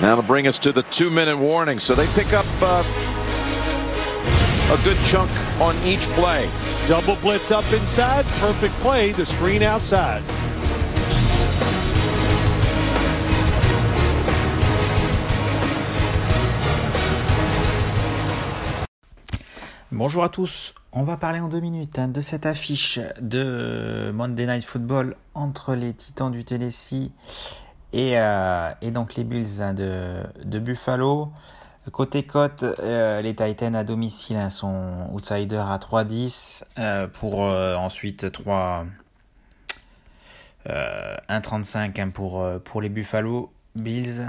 That'll bring us to the two-minute warning. So they pick up uh, a good chunk on each play. Double blitz up inside. Perfect play. The screen outside. Bonjour à tous, on va parler en deux minutes hein, de cette affiche de Monday Night Football entre les Titans du Tennessee et, euh, et donc les Bills hein, de, Buffalo. Côté cote, euh, les Titans à domicile hein, sont outsiders à 3-10 euh, pour ensuite 3 1,35 hein, pour, pour les Buffalo Bills.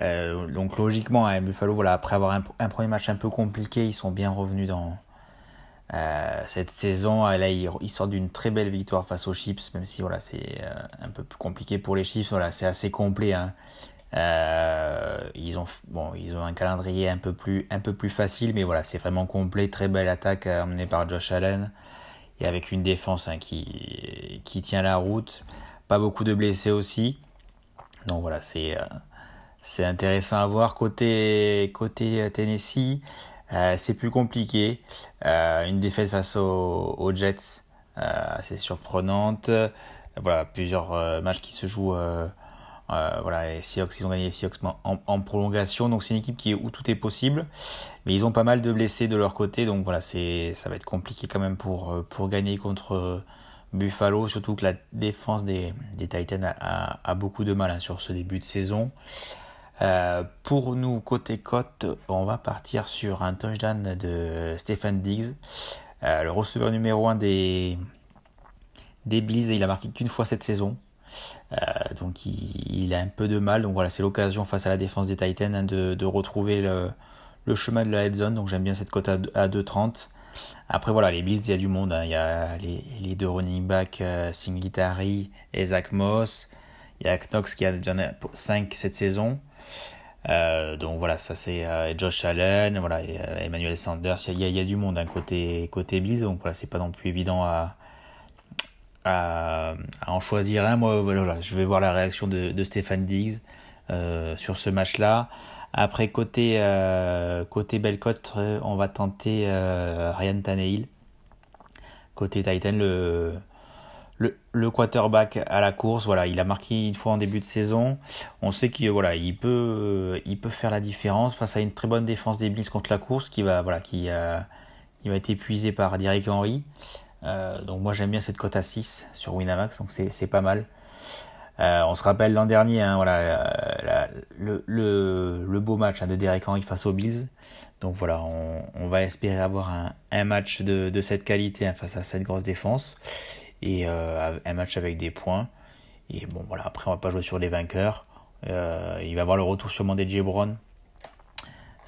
donc logiquement, Buffalo, voilà, après avoir un, premier match un peu compliqué, ils sont bien revenus dans, euh, cette saison, là, ils, sortent d'une très belle victoire face aux Chiefs, même si voilà, c'est euh, un peu plus compliqué pour les Chiefs. Voilà, c'est assez complet. Hein. Euh, ils ont bon, ils ont un calendrier un peu plus un peu plus facile, mais voilà, c'est vraiment complet. Très belle attaque emmenée par Josh Allen et avec une défense hein, qui qui tient la route. Pas beaucoup de blessés aussi. Donc voilà, c'est c'est intéressant à voir côté côté Tennessee. Euh, c'est plus compliqué. Euh, une défaite face aux, Jets, euh, assez surprenante. Voilà, plusieurs matchs qui se jouent. voilà, les Seahawks, ils ont gagné Seahawks en, prolongation. Donc c'est une équipe qui où tout est possible. Mais ils ont pas mal de blessés de leur côté. Donc voilà, c'est ça va être compliqué quand même pour, pour gagner contre Buffalo. Surtout que la défense des, des Titans a, a, beaucoup de mal hein, sur ce début de saison. Euh, pour nous, côté cote, on va partir sur un touchdown de Stephen Diggs, euh, le receveur numéro 1 des, des Bills. Il a marqué qu'une fois cette saison. Euh, donc il, a un peu de mal. Donc voilà, c'est l'occasion face à la défense des Titans hein, de, retrouver le, le, chemin de la head zone. Donc j'aime bien cette cote à, à 2,30. Après voilà, les Bills, il y a du monde. Hein. Il y a les, les deux running backs, Singletary et Zach Moss. Il y a Knox qui a déjà 5 cette saison. Euh, donc voilà, ça c'est euh, Josh Allen, voilà, euh, Emmanuel Sanders, il y, a, y a du monde d'un côté côté Bills, donc voilà, c'est pas non plus évident à, à, en choisir un. Moi, voilà, je vais voir la réaction de, de Stéphane Diggs sur ce match-là. Après côté côté Belcote, on va tenter Ryan Tannehill. Côté Titan, le le, le, quarterback à la course, voilà, il a marqué une fois en début de saison. On sait qu'il voilà, il peut, il peut faire la différence face à une très bonne défense des Bills contre la course qui va, voilà, qui, euh, qui va être épuisé par Derrick Henry. Euh, donc moi j'aime bien cette cote à 6 sur Winamax, donc c'est pas mal. Euh, on se rappelle l'an dernier, hein, voilà, le, le, le, beau match hein, de Derrick Henry face aux Bills. Donc voilà, on, on va espérer avoir un, un match de, de cette qualité hein, face à cette grosse défense et euh, un match avec des points. Et bon, voilà, après, on va pas jouer sur les vainqueurs. Euh, il va avoir le retour sûrement des Brown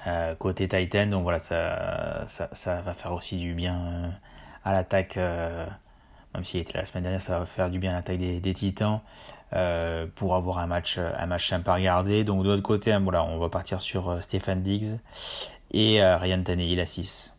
euh, côté Titan. Donc voilà, ça, ça, ça, va faire aussi du bien à l'attaque. même s'il était la semaine dernière, ça va faire du bien à l'attaque des, des, Titans. pour avoir un match, un match sympa à regarder. Donc de l'autre côté, hein, voilà, on va partir sur Stéphane Diggs et Ryan Tannehill à 6.